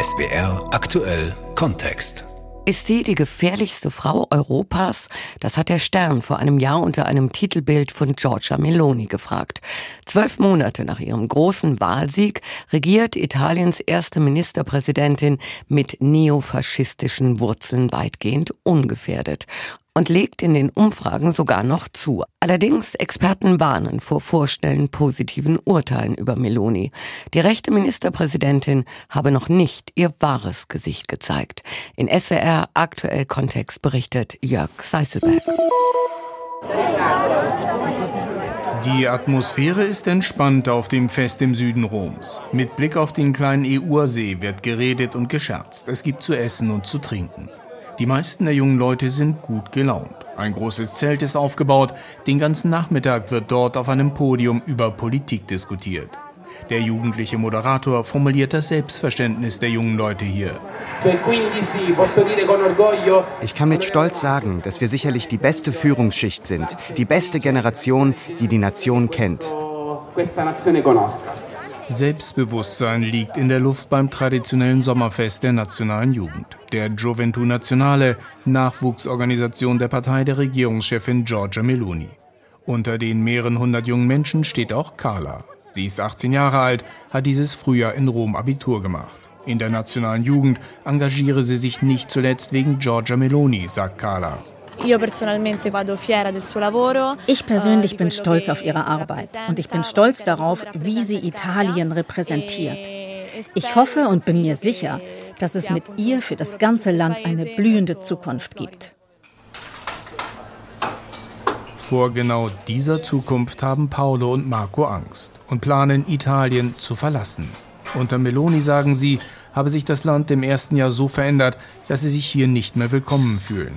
SBR aktuell Kontext. Ist sie die gefährlichste Frau Europas? Das hat der Stern vor einem Jahr unter einem Titelbild von Giorgia Meloni gefragt. Zwölf Monate nach ihrem großen Wahlsieg regiert Italiens erste Ministerpräsidentin mit neofaschistischen Wurzeln weitgehend ungefährdet und legt in den Umfragen sogar noch zu. Allerdings Experten warnen vor vorstellen positiven Urteilen über Meloni. Die rechte Ministerpräsidentin habe noch nicht ihr wahres Gesicht gezeigt. In SWR aktuell Kontext berichtet Jörg Seiselberg. Die Atmosphäre ist entspannt auf dem Fest im Süden Roms. Mit Blick auf den kleinen Eursee wird geredet und gescherzt. Es gibt zu essen und zu trinken. Die meisten der jungen Leute sind gut gelaunt. Ein großes Zelt ist aufgebaut. Den ganzen Nachmittag wird dort auf einem Podium über Politik diskutiert. Der jugendliche Moderator formuliert das Selbstverständnis der jungen Leute hier. Ich kann mit Stolz sagen, dass wir sicherlich die beste Führungsschicht sind, die beste Generation, die die Nation kennt. Selbstbewusstsein liegt in der Luft beim traditionellen Sommerfest der nationalen Jugend. Der Gioventù Nazionale, Nachwuchsorganisation der Partei der Regierungschefin Giorgia Meloni. Unter den mehreren hundert jungen Menschen steht auch Carla. Sie ist 18 Jahre alt, hat dieses Frühjahr in Rom Abitur gemacht. In der nationalen Jugend engagiere sie sich nicht zuletzt wegen Giorgia Meloni, sagt Carla. Ich persönlich bin stolz auf ihre Arbeit und ich bin stolz darauf, wie sie Italien repräsentiert. Ich hoffe und bin mir sicher, dass es mit ihr für das ganze Land eine blühende Zukunft gibt. Vor genau dieser Zukunft haben Paolo und Marco Angst und planen, Italien zu verlassen. Unter Meloni sagen sie, habe sich das Land im ersten Jahr so verändert, dass sie sich hier nicht mehr willkommen fühlen.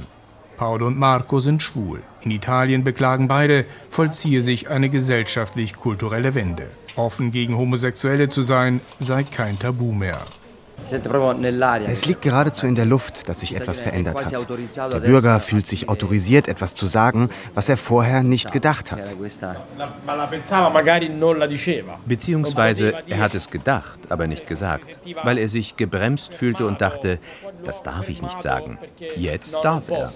Paolo und Marco sind schwul. In Italien beklagen beide, vollziehe sich eine gesellschaftlich-kulturelle Wende. Offen gegen Homosexuelle zu sein, sei kein Tabu mehr. Es liegt geradezu in der Luft, dass sich etwas verändert hat. Der Bürger fühlt sich autorisiert, etwas zu sagen, was er vorher nicht gedacht hat. Beziehungsweise er hat es gedacht, aber nicht gesagt, weil er sich gebremst fühlte und dachte, das darf ich nicht sagen. Jetzt darf er.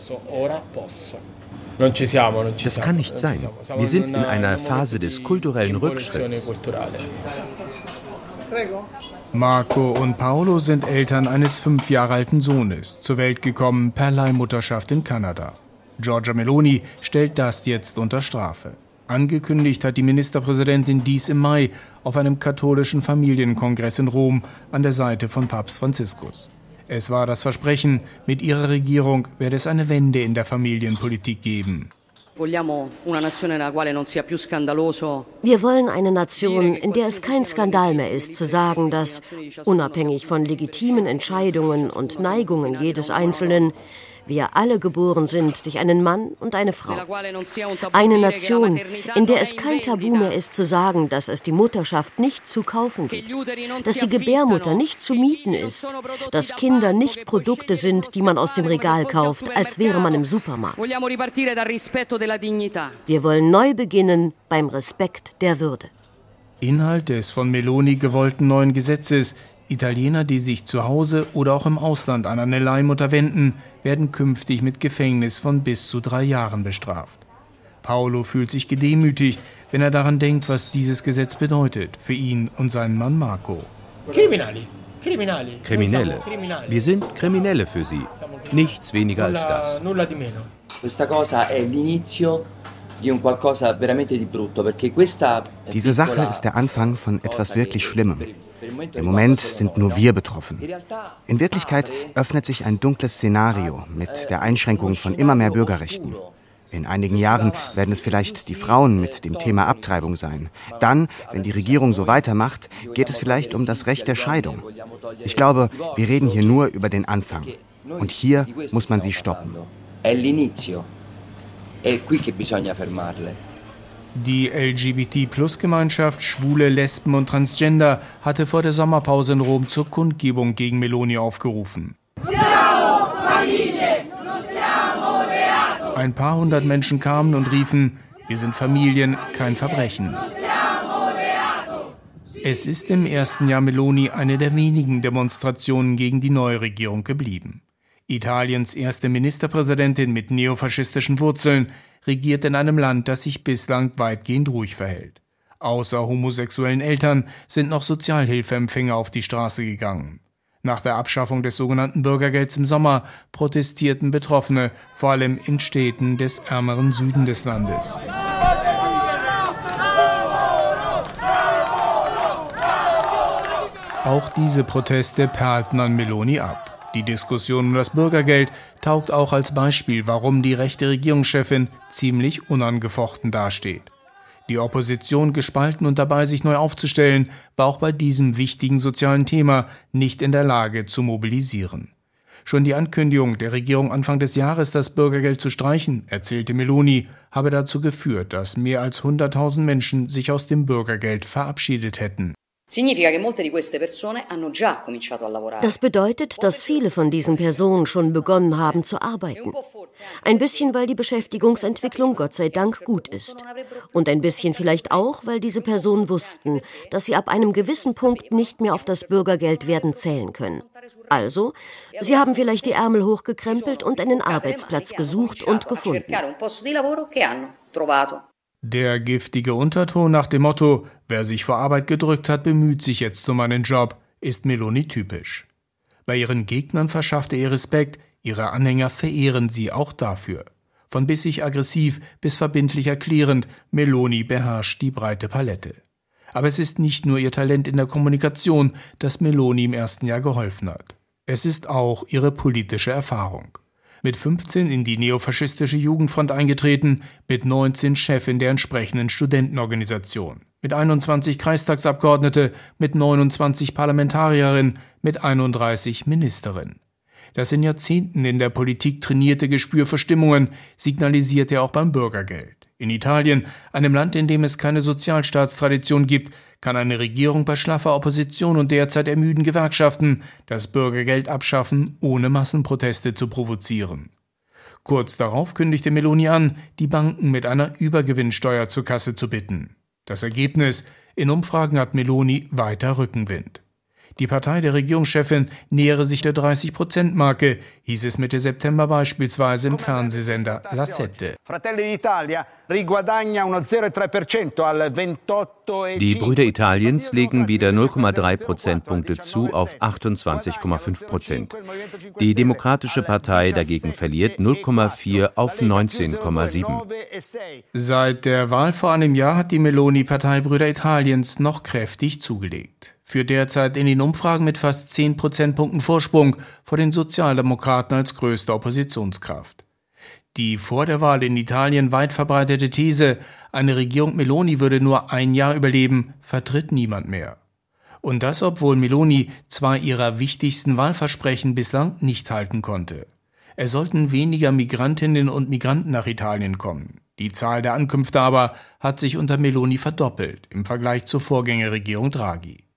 Das kann nicht sein. Wir sind in einer Phase des kulturellen Rückschritts. Marco und Paolo sind Eltern eines fünf Jahre alten Sohnes, zur Welt gekommen per Leihmutterschaft in Kanada. Giorgia Meloni stellt das jetzt unter Strafe. Angekündigt hat die Ministerpräsidentin dies im Mai auf einem katholischen Familienkongress in Rom an der Seite von Papst Franziskus. Es war das Versprechen, mit ihrer Regierung werde es eine Wende in der Familienpolitik geben. Wir wollen eine Nation, in der es kein Skandal mehr ist, zu sagen, dass, unabhängig von legitimen Entscheidungen und Neigungen jedes Einzelnen, wir alle geboren sind durch einen Mann und eine Frau. Eine Nation, in der es kein Tabu mehr ist zu sagen, dass es die Mutterschaft nicht zu kaufen gibt, dass die Gebärmutter nicht zu mieten ist, dass Kinder nicht Produkte sind, die man aus dem Regal kauft, als wäre man im Supermarkt. Wir wollen neu beginnen beim Respekt der Würde. Inhalt des von Meloni gewollten neuen Gesetzes Italiener, die sich zu Hause oder auch im Ausland an eine Leihmutter wenden, werden künftig mit Gefängnis von bis zu drei Jahren bestraft. Paolo fühlt sich gedemütigt, wenn er daran denkt, was dieses Gesetz bedeutet für ihn und seinen Mann Marco. Kriminelle. Wir sind Kriminelle für sie. Nichts weniger als das. Questa cosa è l'inizio diese Sache ist der Anfang von etwas wirklich Schlimmem. Im Moment sind nur wir betroffen. In Wirklichkeit öffnet sich ein dunkles Szenario mit der Einschränkung von immer mehr Bürgerrechten. In einigen Jahren werden es vielleicht die Frauen mit dem Thema Abtreibung sein. Dann, wenn die Regierung so weitermacht, geht es vielleicht um das Recht der Scheidung. Ich glaube, wir reden hier nur über den Anfang. Und hier muss man sie stoppen. È qui che bisogna fermarle. Die LGBT-Plus-Gemeinschaft, Schwule, Lesben und Transgender hatte vor der Sommerpause in Rom zur Kundgebung gegen Meloni aufgerufen. Ein paar hundert Menschen kamen und riefen, wir sind Familien, kein Verbrechen. Es ist im ersten Jahr Meloni eine der wenigen Demonstrationen gegen die neue Regierung geblieben. Italiens erste Ministerpräsidentin mit neofaschistischen Wurzeln regiert in einem Land, das sich bislang weitgehend ruhig verhält. Außer homosexuellen Eltern sind noch Sozialhilfeempfänger auf die Straße gegangen. Nach der Abschaffung des sogenannten Bürgergelds im Sommer protestierten Betroffene, vor allem in Städten des ärmeren Süden des Landes. Auch diese Proteste perlten an Meloni ab. Die Diskussion um das Bürgergeld taugt auch als Beispiel, warum die rechte Regierungschefin ziemlich unangefochten dasteht. Die Opposition gespalten und dabei sich neu aufzustellen, war auch bei diesem wichtigen sozialen Thema nicht in der Lage zu mobilisieren. Schon die Ankündigung der Regierung Anfang des Jahres, das Bürgergeld zu streichen, erzählte Meloni, habe dazu geführt, dass mehr als 100.000 Menschen sich aus dem Bürgergeld verabschiedet hätten. Das bedeutet, dass viele von diesen Personen schon begonnen haben zu arbeiten. Ein bisschen, weil die Beschäftigungsentwicklung Gott sei Dank gut ist. Und ein bisschen vielleicht auch, weil diese Personen wussten, dass sie ab einem gewissen Punkt nicht mehr auf das Bürgergeld werden zählen können. Also, sie haben vielleicht die Ärmel hochgekrempelt und einen Arbeitsplatz gesucht und gefunden. Der giftige Unterton nach dem Motto, wer sich vor Arbeit gedrückt hat, bemüht sich jetzt um einen Job, ist Meloni typisch. Bei ihren Gegnern verschafft er ihr Respekt, ihre Anhänger verehren sie auch dafür. Von bissig aggressiv bis verbindlich erklärend, Meloni beherrscht die breite Palette. Aber es ist nicht nur ihr Talent in der Kommunikation, das Meloni im ersten Jahr geholfen hat. Es ist auch ihre politische Erfahrung mit 15 in die neofaschistische Jugendfront eingetreten, mit 19 Chefin der entsprechenden Studentenorganisation, mit 21 Kreistagsabgeordnete, mit 29 Parlamentarierin, mit 31 Ministerin. Das in Jahrzehnten in der Politik trainierte Gespür für Stimmungen signalisiert er auch beim Bürgergeld. In Italien, einem Land, in dem es keine Sozialstaatstradition gibt, kann eine Regierung bei schlaffer Opposition und derzeit ermüden Gewerkschaften das Bürgergeld abschaffen, ohne Massenproteste zu provozieren. Kurz darauf kündigte Meloni an, die Banken mit einer Übergewinnsteuer zur Kasse zu bitten. Das Ergebnis: In Umfragen hat Meloni weiter Rückenwind. Die Partei der Regierungschefin nähere sich der 30-Prozent-Marke, hieß es Mitte September beispielsweise im Fernsehsender La Sette. Die Brüder Italiens legen wieder 0,3 Prozentpunkte zu auf 28,5 Prozent. Die Demokratische Partei dagegen verliert 0,4 auf 19,7. Seit der Wahl vor einem Jahr hat die Meloni-Partei Brüder Italiens noch kräftig zugelegt für derzeit in den Umfragen mit fast 10 Prozentpunkten Vorsprung vor den Sozialdemokraten als größte Oppositionskraft. Die vor der Wahl in Italien weit verbreitete These, eine Regierung Meloni würde nur ein Jahr überleben, vertritt niemand mehr. Und das, obwohl Meloni zwei ihrer wichtigsten Wahlversprechen bislang nicht halten konnte. Es sollten weniger Migrantinnen und Migranten nach Italien kommen. Die Zahl der Ankünfte aber hat sich unter Meloni verdoppelt im Vergleich zur Vorgängerregierung Draghi.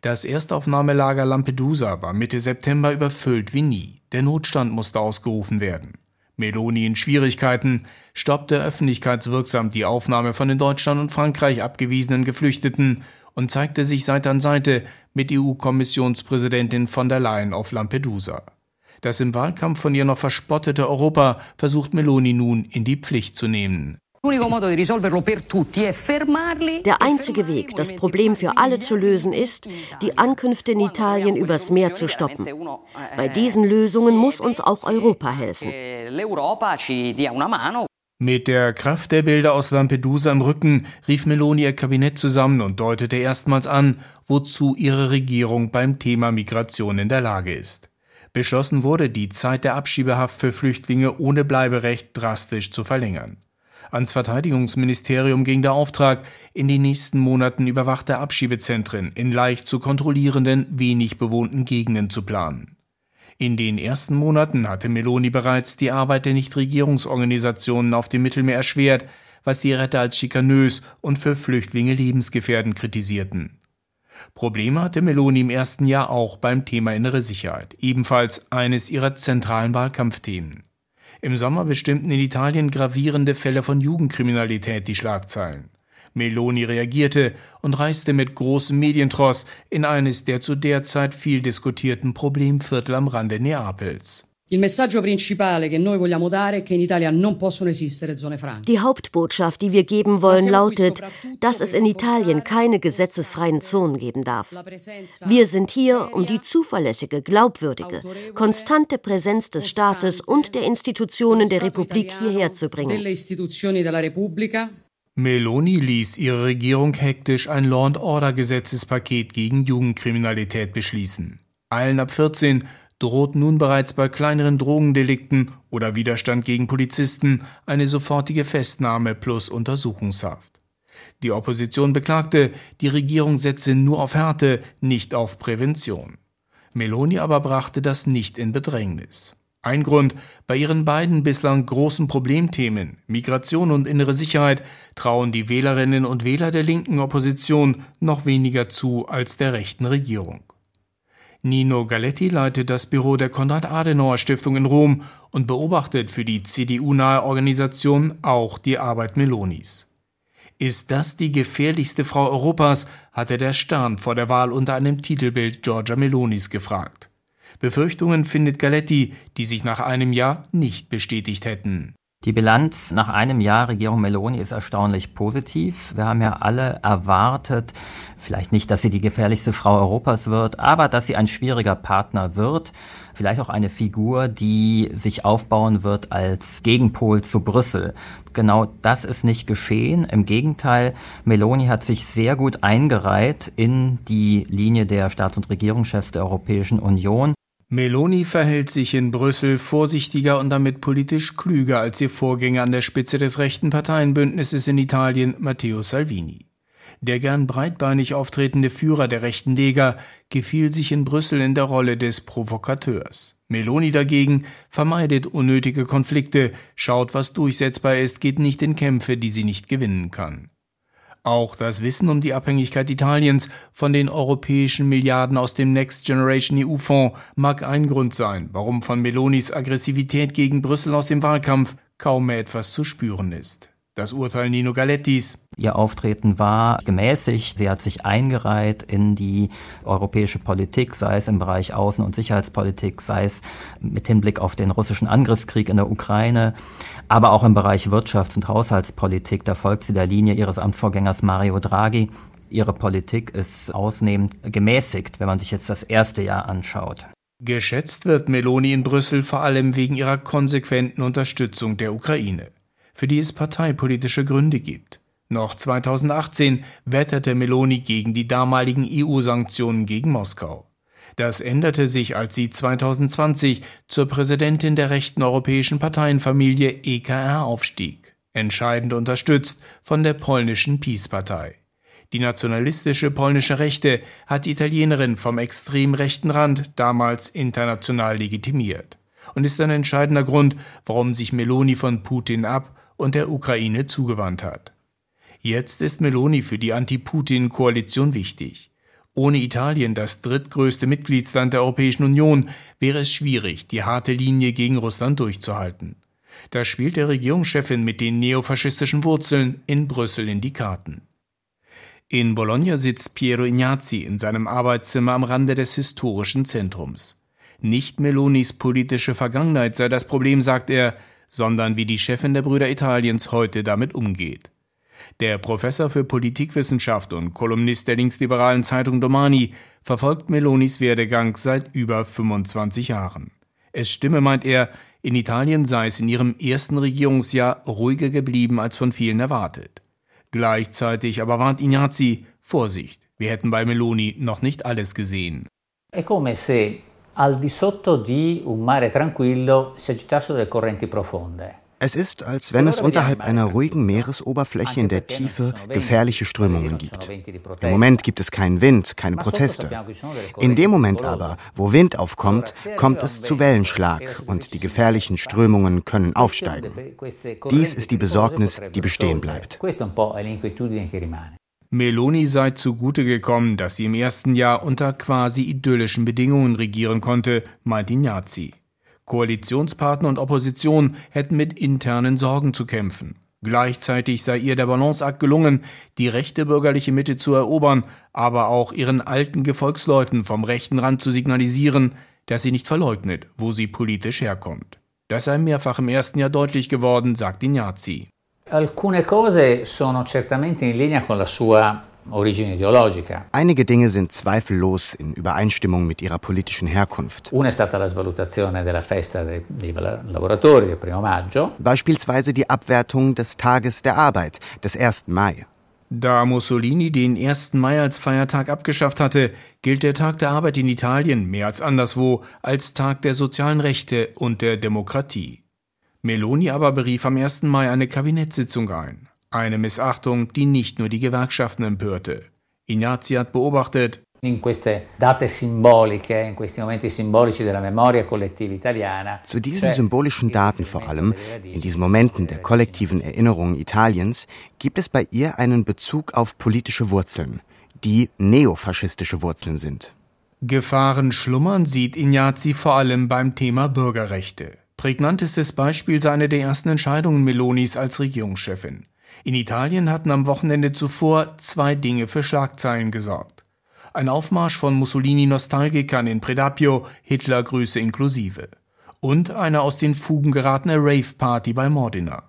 Das Erstaufnahmelager Lampedusa war Mitte September überfüllt wie nie. Der Notstand musste ausgerufen werden. Meloni in Schwierigkeiten stoppte öffentlichkeitswirksam die Aufnahme von in Deutschland und Frankreich abgewiesenen Geflüchteten und zeigte sich Seite an Seite mit EU-Kommissionspräsidentin von der Leyen auf Lampedusa. Das im Wahlkampf von ihr noch verspottete Europa versucht Meloni nun in die Pflicht zu nehmen. Der einzige Weg, das Problem für alle zu lösen, ist, die Ankünfte in Italien übers Meer zu stoppen. Bei diesen Lösungen muss uns auch Europa helfen. Mit der Kraft der Bilder aus Lampedusa im Rücken rief Meloni ihr Kabinett zusammen und deutete erstmals an, wozu ihre Regierung beim Thema Migration in der Lage ist. Beschlossen wurde, die Zeit der Abschiebehaft für Flüchtlinge ohne Bleiberecht drastisch zu verlängern. Ans Verteidigungsministerium ging der Auftrag, in den nächsten Monaten überwachte Abschiebezentren in leicht zu kontrollierenden, wenig bewohnten Gegenden zu planen. In den ersten Monaten hatte Meloni bereits die Arbeit der Nichtregierungsorganisationen auf dem Mittelmeer erschwert, was die Retter als schikanös und für Flüchtlinge lebensgefährdend kritisierten. Probleme hatte Meloni im ersten Jahr auch beim Thema innere Sicherheit, ebenfalls eines ihrer zentralen Wahlkampfthemen. Im Sommer bestimmten in Italien gravierende Fälle von Jugendkriminalität die Schlagzeilen. Meloni reagierte und reiste mit großem Medientross in eines der zu der Zeit viel diskutierten Problemviertel am Rande Neapels. Die Hauptbotschaft, die wir geben wollen, lautet, dass es in Italien keine gesetzesfreien Zonen geben darf. Wir sind hier, um die zuverlässige, glaubwürdige, konstante Präsenz des Staates und der Institutionen der Republik hierher zu bringen. Meloni ließ ihre Regierung hektisch ein Law-and-Order-Gesetzespaket gegen Jugendkriminalität beschließen. Allen ab 14 droht nun bereits bei kleineren Drogendelikten oder Widerstand gegen Polizisten eine sofortige Festnahme plus Untersuchungshaft. Die Opposition beklagte, die Regierung setze nur auf Härte, nicht auf Prävention. Meloni aber brachte das nicht in Bedrängnis. Ein Grund, bei ihren beiden bislang großen Problemthemen Migration und innere Sicherheit trauen die Wählerinnen und Wähler der linken Opposition noch weniger zu als der rechten Regierung. Nino Galetti leitet das Büro der Konrad-Adenauer-Stiftung in Rom und beobachtet für die CDU-nahe Organisation auch die Arbeit Melonis. Ist das die gefährlichste Frau Europas, hatte der Stern vor der Wahl unter einem Titelbild Giorgia Melonis gefragt. Befürchtungen findet Galetti, die sich nach einem Jahr nicht bestätigt hätten. Die Bilanz nach einem Jahr Regierung Meloni ist erstaunlich positiv. Wir haben ja alle erwartet, vielleicht nicht, dass sie die gefährlichste Frau Europas wird, aber dass sie ein schwieriger Partner wird. Vielleicht auch eine Figur, die sich aufbauen wird als Gegenpol zu Brüssel. Genau das ist nicht geschehen. Im Gegenteil, Meloni hat sich sehr gut eingereiht in die Linie der Staats- und Regierungschefs der Europäischen Union. Meloni verhält sich in Brüssel vorsichtiger und damit politisch klüger als ihr Vorgänger an der Spitze des rechten Parteienbündnisses in Italien, Matteo Salvini. Der gern breitbeinig auftretende Führer der rechten Lega gefiel sich in Brüssel in der Rolle des Provokateurs. Meloni dagegen vermeidet unnötige Konflikte, schaut, was durchsetzbar ist, geht nicht in Kämpfe, die sie nicht gewinnen kann. Auch das Wissen um die Abhängigkeit Italiens von den europäischen Milliarden aus dem Next Generation EU-Fonds mag ein Grund sein, warum von Melonis Aggressivität gegen Brüssel aus dem Wahlkampf kaum mehr etwas zu spüren ist. Das Urteil Nino Galettis. Ihr Auftreten war gemäßigt. Sie hat sich eingereiht in die europäische Politik, sei es im Bereich Außen- und Sicherheitspolitik, sei es mit Hinblick auf den russischen Angriffskrieg in der Ukraine, aber auch im Bereich Wirtschafts- und Haushaltspolitik. Da folgt sie der Linie ihres Amtsvorgängers Mario Draghi. Ihre Politik ist ausnehmend gemäßigt, wenn man sich jetzt das erste Jahr anschaut. Geschätzt wird Meloni in Brüssel vor allem wegen ihrer konsequenten Unterstützung der Ukraine für die es parteipolitische Gründe gibt. Noch 2018 wetterte Meloni gegen die damaligen EU-Sanktionen gegen Moskau. Das änderte sich, als sie 2020 zur Präsidentin der rechten europäischen Parteienfamilie EKR aufstieg, entscheidend unterstützt von der polnischen Peace-Partei. Die nationalistische polnische Rechte hat die Italienerin vom extrem rechten Rand damals international legitimiert und ist ein entscheidender Grund, warum sich Meloni von Putin ab und der Ukraine zugewandt hat. Jetzt ist Meloni für die Anti-Putin-Koalition wichtig. Ohne Italien, das drittgrößte Mitgliedsland der Europäischen Union, wäre es schwierig, die harte Linie gegen Russland durchzuhalten. Da spielt der Regierungschefin mit den neofaschistischen Wurzeln in Brüssel in die Karten. In Bologna sitzt Piero Ignazzi in seinem Arbeitszimmer am Rande des historischen Zentrums. Nicht Melonis politische Vergangenheit sei das Problem, sagt er, sondern wie die Chefin der Brüder Italiens heute damit umgeht. Der Professor für Politikwissenschaft und Kolumnist der linksliberalen Zeitung Domani verfolgt Melonis Werdegang seit über 25 Jahren. Es stimme, meint er, in Italien sei es in ihrem ersten Regierungsjahr ruhiger geblieben als von vielen erwartet. Gleichzeitig aber warnt Ignazzi, Vorsicht, wir hätten bei Meloni noch nicht alles gesehen. È come se al di sotto di un mare tranquillo si agitassero delle correnti profonde. Es ist, als wenn es unterhalb einer ruhigen Meeresoberfläche in der Tiefe gefährliche Strömungen gibt. Im Moment gibt es keinen Wind, keine Proteste. In dem Moment aber, wo Wind aufkommt, kommt es zu Wellenschlag und die gefährlichen Strömungen können aufsteigen. Dies ist die Besorgnis, die bestehen bleibt. Meloni sei zugute gekommen, dass sie im ersten Jahr unter quasi idyllischen Bedingungen regieren konnte, meint Ignazzi. Koalitionspartner und Opposition hätten mit internen Sorgen zu kämpfen. Gleichzeitig sei ihr der Balanceakt gelungen, die rechte bürgerliche Mitte zu erobern, aber auch ihren alten Gefolgsleuten vom rechten Rand zu signalisieren, dass sie nicht verleugnet, wo sie politisch herkommt. Das sei mehrfach im ersten Jahr deutlich geworden, sagt Ignazzi. Alcune cose sono certamente in linea con la sua origine ideologica. Einige Dinge sind zweifellos in Übereinstimmung mit ihrer politischen Herkunft. Una è stata la svalutazione della festa dei, dei lavoratori del primo maggio. Beispielsweise die Abwertung des Tages der Arbeit, des 1. Mai. Da Mussolini den 1. Mai als Feiertag abgeschafft hatte, gilt der Tag der Arbeit in Italien mehr als anderswo als Tag der sozialen Rechte und der Demokratie. Meloni aber berief am 1. Mai eine Kabinettssitzung ein. Eine Missachtung, die nicht nur die Gewerkschaften empörte. Ignazzi hat beobachtet, in queste date simboliche, in questi momenti simbolici della memoria collettiva italiana. Zu diesen symbolischen Daten vor allem, in diesen Momenten der kollektiven Erinnerung Italiens, gibt es bei ihr einen Bezug auf politische Wurzeln, die neofaschistische Wurzeln sind. Gefahren schlummern sieht Ignazzi vor allem beim Thema Bürgerrechte. Prägnantestes Beispiel sei eine der ersten Entscheidungen Melonis als Regierungschefin. In Italien hatten am Wochenende zuvor zwei Dinge für Schlagzeilen gesorgt. Ein Aufmarsch von Mussolini-Nostalgikern in Predapio, Hitlergrüße inklusive. Und eine aus den Fugen geratene Rave-Party bei Modena.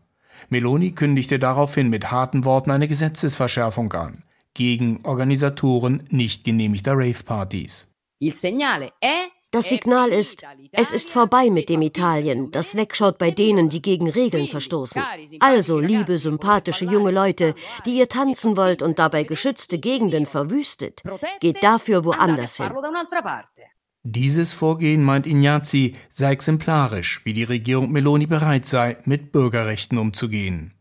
Meloni kündigte daraufhin mit harten Worten eine Gesetzesverschärfung an gegen Organisatoren nicht genehmigter Rave-Partys. Il segnale è das Signal ist, es ist vorbei mit dem Italien, das wegschaut bei denen, die gegen Regeln verstoßen. Also, liebe, sympathische junge Leute, die ihr tanzen wollt und dabei geschützte Gegenden verwüstet, geht dafür woanders hin. Dieses Vorgehen, meint Ignazzi, sei exemplarisch, wie die Regierung Meloni bereit sei, mit Bürgerrechten umzugehen.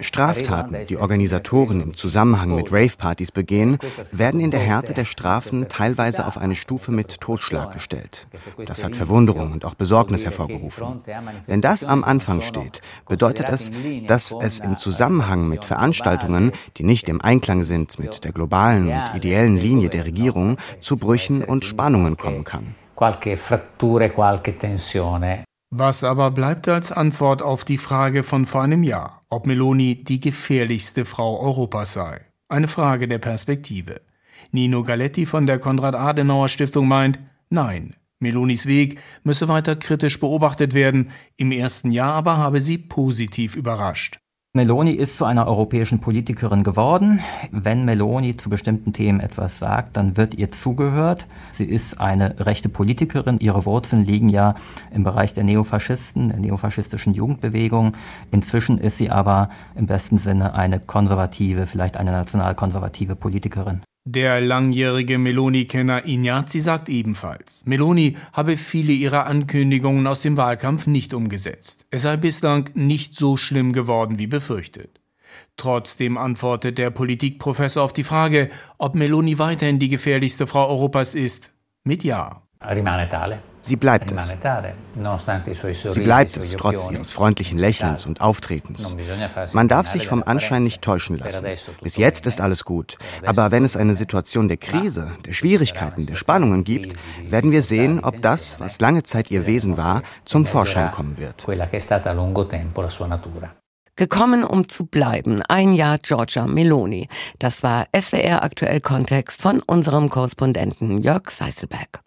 Straftaten, die Organisatoren im Zusammenhang mit Rave-Partys begehen, werden in der Härte der Strafen teilweise auf eine Stufe mit Totschlag gestellt. Das hat Verwunderung und auch Besorgnis hervorgerufen. Wenn das am Anfang steht, bedeutet das, dass es im Zusammenhang mit Veranstaltungen, die nicht im Einklang sind mit der globalen und ideellen Linie der Regierung, zu Brüchen und Spannungen kommen kann. Qualche fratture, qualche tensione was aber bleibt als Antwort auf die Frage von vor einem Jahr, ob Meloni die gefährlichste Frau Europas sei? Eine Frage der Perspektive. Nino Galetti von der Konrad-Adenauer-Stiftung meint, nein, Melonis Weg müsse weiter kritisch beobachtet werden, im ersten Jahr aber habe sie positiv überrascht. Meloni ist zu einer europäischen Politikerin geworden. Wenn Meloni zu bestimmten Themen etwas sagt, dann wird ihr zugehört. Sie ist eine rechte Politikerin. Ihre Wurzeln liegen ja im Bereich der Neofaschisten, der neofaschistischen Jugendbewegung. Inzwischen ist sie aber im besten Sinne eine konservative, vielleicht eine nationalkonservative Politikerin. Der langjährige Meloni-Kenner Ignazzi sagt ebenfalls, Meloni habe viele ihrer Ankündigungen aus dem Wahlkampf nicht umgesetzt. Es sei bislang nicht so schlimm geworden wie befürchtet. Trotzdem antwortet der Politikprofessor auf die Frage, ob Meloni weiterhin die gefährlichste Frau Europas ist, mit Ja. Rimane tale. Sie bleibt es. Sie bleibt es, trotz ihres freundlichen Lächelns und Auftretens. Man darf sich vom Anschein nicht täuschen lassen. Bis jetzt ist alles gut. Aber wenn es eine Situation der Krise, der Schwierigkeiten, der Spannungen gibt, werden wir sehen, ob das, was lange Zeit ihr Wesen war, zum Vorschein kommen wird. Gekommen, um zu bleiben. Ein Jahr Georgia Meloni. Das war SWR Aktuell Kontext von unserem Korrespondenten Jörg Seiselberg.